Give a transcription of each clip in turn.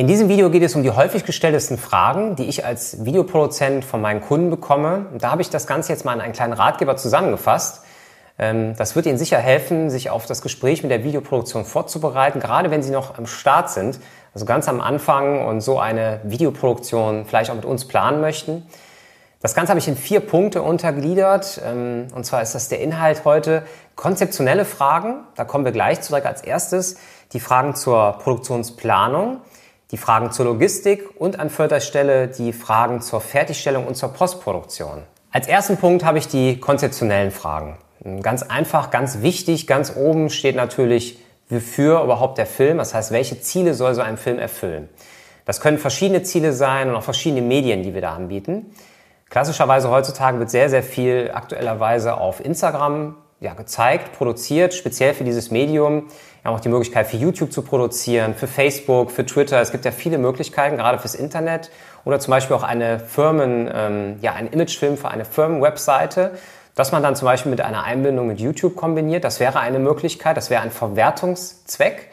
In diesem Video geht es um die häufig gestelltesten Fragen, die ich als Videoproduzent von meinen Kunden bekomme. Und da habe ich das Ganze jetzt mal in einen kleinen Ratgeber zusammengefasst. Ähm, das wird Ihnen sicher helfen, sich auf das Gespräch mit der Videoproduktion vorzubereiten, gerade wenn Sie noch am Start sind, also ganz am Anfang und so eine Videoproduktion vielleicht auch mit uns planen möchten. Das Ganze habe ich in vier Punkte untergliedert. Ähm, und zwar ist das der Inhalt heute konzeptionelle Fragen. Da kommen wir gleich zurück als erstes. Die Fragen zur Produktionsplanung, die Fragen zur Logistik und an vierter Stelle die Fragen zur Fertigstellung und zur Postproduktion. Als ersten Punkt habe ich die konzeptionellen Fragen. Ganz einfach, ganz wichtig, ganz oben steht natürlich, wofür überhaupt der Film, das heißt, welche Ziele soll so ein Film erfüllen. Das können verschiedene Ziele sein und auch verschiedene Medien, die wir da anbieten. Klassischerweise heutzutage wird sehr, sehr viel aktuellerweise auf Instagram ja, gezeigt, produziert, speziell für dieses Medium. Wir haben auch die Möglichkeit für YouTube zu produzieren, für Facebook, für Twitter. Es gibt ja viele Möglichkeiten, gerade fürs Internet oder zum Beispiel auch eine Firmen, ähm, ja, ein Imagefilm für eine Firmenwebseite, dass man dann zum Beispiel mit einer Einbindung mit YouTube kombiniert. Das wäre eine Möglichkeit, das wäre ein Verwertungszweck.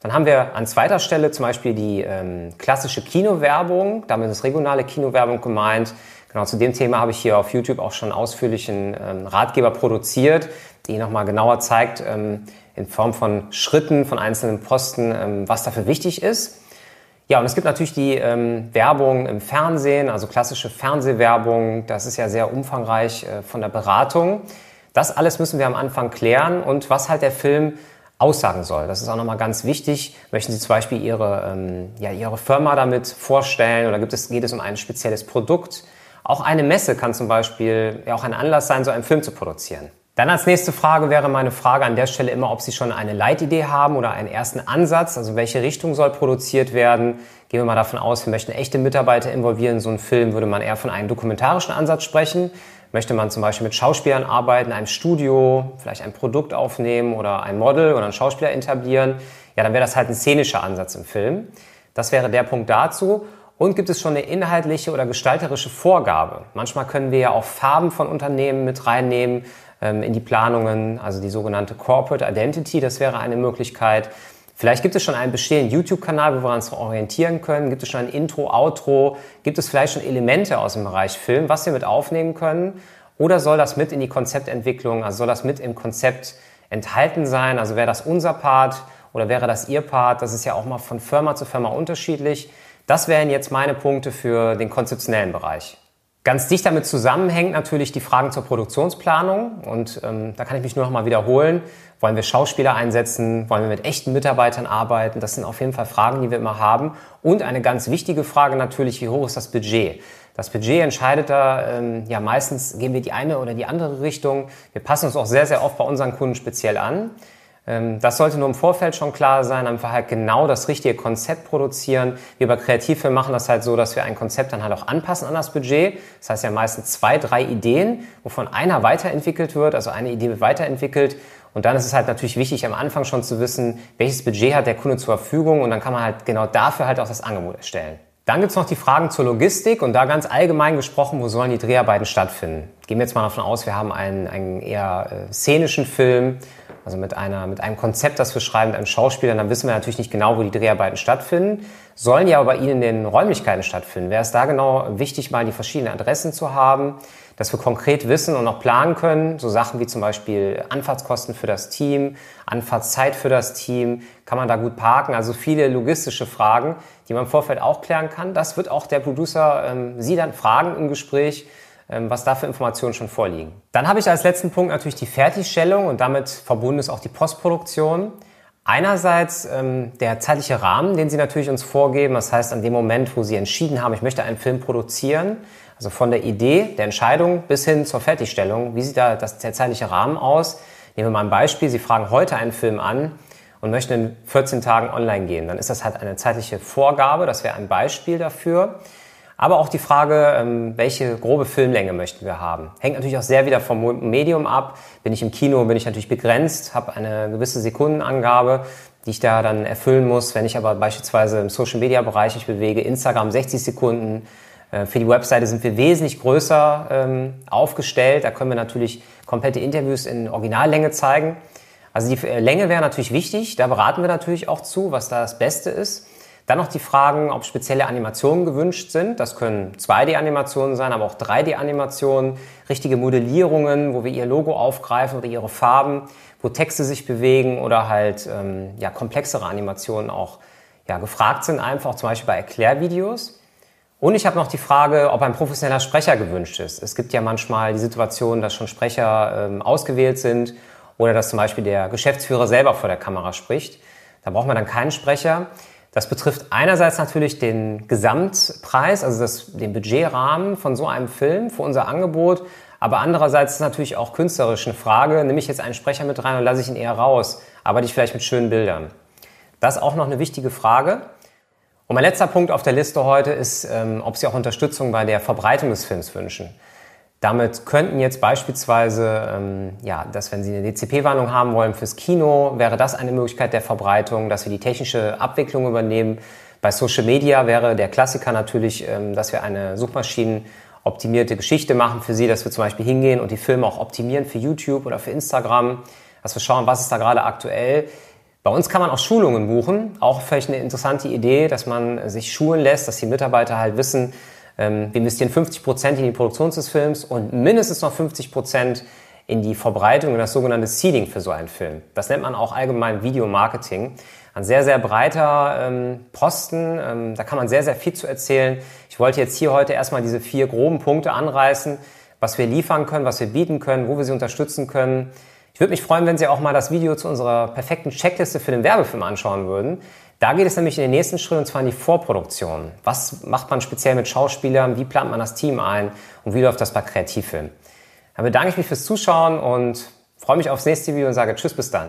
Dann haben wir an zweiter Stelle zum Beispiel die ähm, klassische Kinowerbung. Damit ist regionale Kinowerbung gemeint. Genau, zu dem Thema habe ich hier auf YouTube auch schon ausführlichen ähm, Ratgeber produziert, die nochmal genauer zeigt, ähm, in Form von Schritten von einzelnen Posten, ähm, was dafür wichtig ist. Ja, und es gibt natürlich die ähm, Werbung im Fernsehen, also klassische Fernsehwerbung. Das ist ja sehr umfangreich äh, von der Beratung. Das alles müssen wir am Anfang klären und was halt der Film aussagen soll. Das ist auch nochmal ganz wichtig. Möchten Sie zum Beispiel Ihre, ähm, ja, Ihre Firma damit vorstellen oder gibt es, geht es um ein spezielles Produkt? Auch eine Messe kann zum Beispiel ja auch ein Anlass sein, so einen Film zu produzieren. Dann als nächste Frage wäre meine Frage an der Stelle immer, ob Sie schon eine Leitidee haben oder einen ersten Ansatz, also welche Richtung soll produziert werden. Gehen wir mal davon aus, wir möchten echte Mitarbeiter involvieren. So ein Film würde man eher von einem dokumentarischen Ansatz sprechen. Möchte man zum Beispiel mit Schauspielern arbeiten, einem Studio, vielleicht ein Produkt aufnehmen oder ein Model oder einen Schauspieler etablieren, ja, dann wäre das halt ein szenischer Ansatz im Film. Das wäre der Punkt dazu. Und gibt es schon eine inhaltliche oder gestalterische Vorgabe? Manchmal können wir ja auch Farben von Unternehmen mit reinnehmen ähm, in die Planungen, also die sogenannte Corporate Identity, das wäre eine Möglichkeit. Vielleicht gibt es schon einen bestehenden YouTube-Kanal, wo wir uns orientieren können. Gibt es schon ein Intro, Outro? Gibt es vielleicht schon Elemente aus dem Bereich Film, was wir mit aufnehmen können? Oder soll das mit in die Konzeptentwicklung, also soll das mit im Konzept enthalten sein? Also wäre das unser Part oder wäre das Ihr Part? Das ist ja auch mal von Firma zu Firma unterschiedlich. Das wären jetzt meine Punkte für den konzeptionellen Bereich. Ganz dicht damit zusammenhängt natürlich die Fragen zur Produktionsplanung und ähm, da kann ich mich nur noch mal wiederholen. Wollen wir Schauspieler einsetzen? Wollen wir mit echten Mitarbeitern arbeiten? Das sind auf jeden Fall Fragen, die wir immer haben. Und eine ganz wichtige Frage natürlich, wie hoch ist das Budget? Das Budget entscheidet da, ähm, ja meistens gehen wir die eine oder die andere Richtung. Wir passen uns auch sehr, sehr oft bei unseren Kunden speziell an. Ähm, das sollte nur im Vorfeld schon klar sein, einfach halt genau das richtige Konzept produzieren. Wir bei Kreativfilm machen das halt so, dass wir ein Konzept dann halt auch anpassen an das Budget. Das heißt ja meistens zwei, drei Ideen, wovon einer weiterentwickelt wird, also eine Idee wird weiterentwickelt. Und dann ist es halt natürlich wichtig, am Anfang schon zu wissen, welches Budget hat der Kunde zur Verfügung und dann kann man halt genau dafür halt auch das Angebot erstellen. Dann gibt's noch die Fragen zur Logistik und da ganz allgemein gesprochen, wo sollen die Dreharbeiten stattfinden? Gehen wir jetzt mal davon aus, wir haben einen, einen eher äh, szenischen Film, also mit, einer, mit einem Konzept, das wir schreiben, mit einem Schauspieler, dann wissen wir natürlich nicht genau, wo die Dreharbeiten stattfinden. Sollen ja aber bei Ihnen in den Räumlichkeiten stattfinden. Wäre es da genau wichtig, mal die verschiedenen Adressen zu haben, dass wir konkret wissen und auch planen können. So Sachen wie zum Beispiel Anfahrtskosten für das Team, Anfahrtszeit für das Team, kann man da gut parken. Also viele logistische Fragen, die man im Vorfeld auch klären kann. Das wird auch der Producer ähm, Sie dann fragen im Gespräch, ähm, was da für Informationen schon vorliegen. Dann habe ich als letzten Punkt natürlich die Fertigstellung und damit verbunden ist auch die Postproduktion. Einerseits ähm, der zeitliche Rahmen, den Sie natürlich uns vorgeben. Das heißt, an dem Moment, wo Sie entschieden haben, ich möchte einen Film produzieren, also von der Idee, der Entscheidung bis hin zur Fertigstellung, wie sieht da das, der zeitliche Rahmen aus? Nehmen wir mal ein Beispiel. Sie fragen heute einen Film an und möchten in 14 Tagen online gehen. Dann ist das halt eine zeitliche Vorgabe. Das wäre ein Beispiel dafür. Aber auch die Frage, ähm, welche grobe Filmlänge möchten wir haben. Hängt natürlich auch sehr wieder vom Medium ab. Bin ich im Kino, bin ich natürlich begrenzt, habe eine gewisse Sekundenangabe, die ich da dann erfüllen muss. Wenn ich aber beispielsweise im Social-Media-Bereich mich bewege, Instagram 60 Sekunden, für die Webseite sind wir wesentlich größer ähm, aufgestellt. Da können wir natürlich komplette Interviews in Originallänge zeigen. Also die äh, Länge wäre natürlich wichtig. Da beraten wir natürlich auch zu, was da das Beste ist. Dann noch die Fragen, ob spezielle Animationen gewünscht sind. Das können 2D-Animationen sein, aber auch 3D-Animationen, richtige Modellierungen, wo wir ihr Logo aufgreifen oder ihre Farben, wo Texte sich bewegen oder halt ähm, ja, komplexere Animationen auch ja, gefragt sind, einfach zum Beispiel bei Erklärvideos. Und ich habe noch die Frage, ob ein professioneller Sprecher gewünscht ist. Es gibt ja manchmal die Situation, dass schon Sprecher ähm, ausgewählt sind oder dass zum Beispiel der Geschäftsführer selber vor der Kamera spricht. Da braucht man dann keinen Sprecher. Das betrifft einerseits natürlich den Gesamtpreis, also das, den Budgetrahmen von so einem Film für unser Angebot. Aber andererseits ist natürlich auch künstlerisch eine Frage, nehme ich jetzt einen Sprecher mit rein und lasse ich ihn eher raus? Arbeite ich vielleicht mit schönen Bildern? Das ist auch noch eine wichtige Frage. Und mein letzter Punkt auf der Liste heute ist, ähm, ob Sie auch Unterstützung bei der Verbreitung des Films wünschen. Damit könnten jetzt beispielsweise, ähm, ja, dass wenn Sie eine DCP-Warnung haben wollen fürs Kino, wäre das eine Möglichkeit der Verbreitung, dass wir die technische Abwicklung übernehmen. Bei Social Media wäre der Klassiker natürlich, ähm, dass wir eine suchmaschinenoptimierte Geschichte machen für Sie, dass wir zum Beispiel hingehen und die Filme auch optimieren für YouTube oder für Instagram, dass wir schauen, was ist da gerade aktuell. Bei uns kann man auch Schulungen buchen, auch vielleicht eine interessante Idee, dass man sich schulen lässt, dass die Mitarbeiter halt wissen, ähm, wir investieren 50 Prozent in die Produktion des Films und mindestens noch 50 Prozent in die Verbreitung und das sogenannte Seeding für so einen Film. Das nennt man auch allgemein Videomarketing. Ein sehr, sehr breiter ähm, Posten. Ähm, da kann man sehr, sehr viel zu erzählen. Ich wollte jetzt hier heute erstmal diese vier groben Punkte anreißen, was wir liefern können, was wir bieten können, wo wir Sie unterstützen können. Ich würde mich freuen, wenn Sie auch mal das Video zu unserer perfekten Checkliste für den Werbefilm anschauen würden. Da geht es nämlich in den nächsten Schritt und zwar in die Vorproduktion. Was macht man speziell mit Schauspielern? Wie plant man das Team ein? Und wie läuft das bei Kreativfilm? Dann bedanke ich mich fürs Zuschauen und freue mich aufs nächste Video und sage Tschüss bis dann.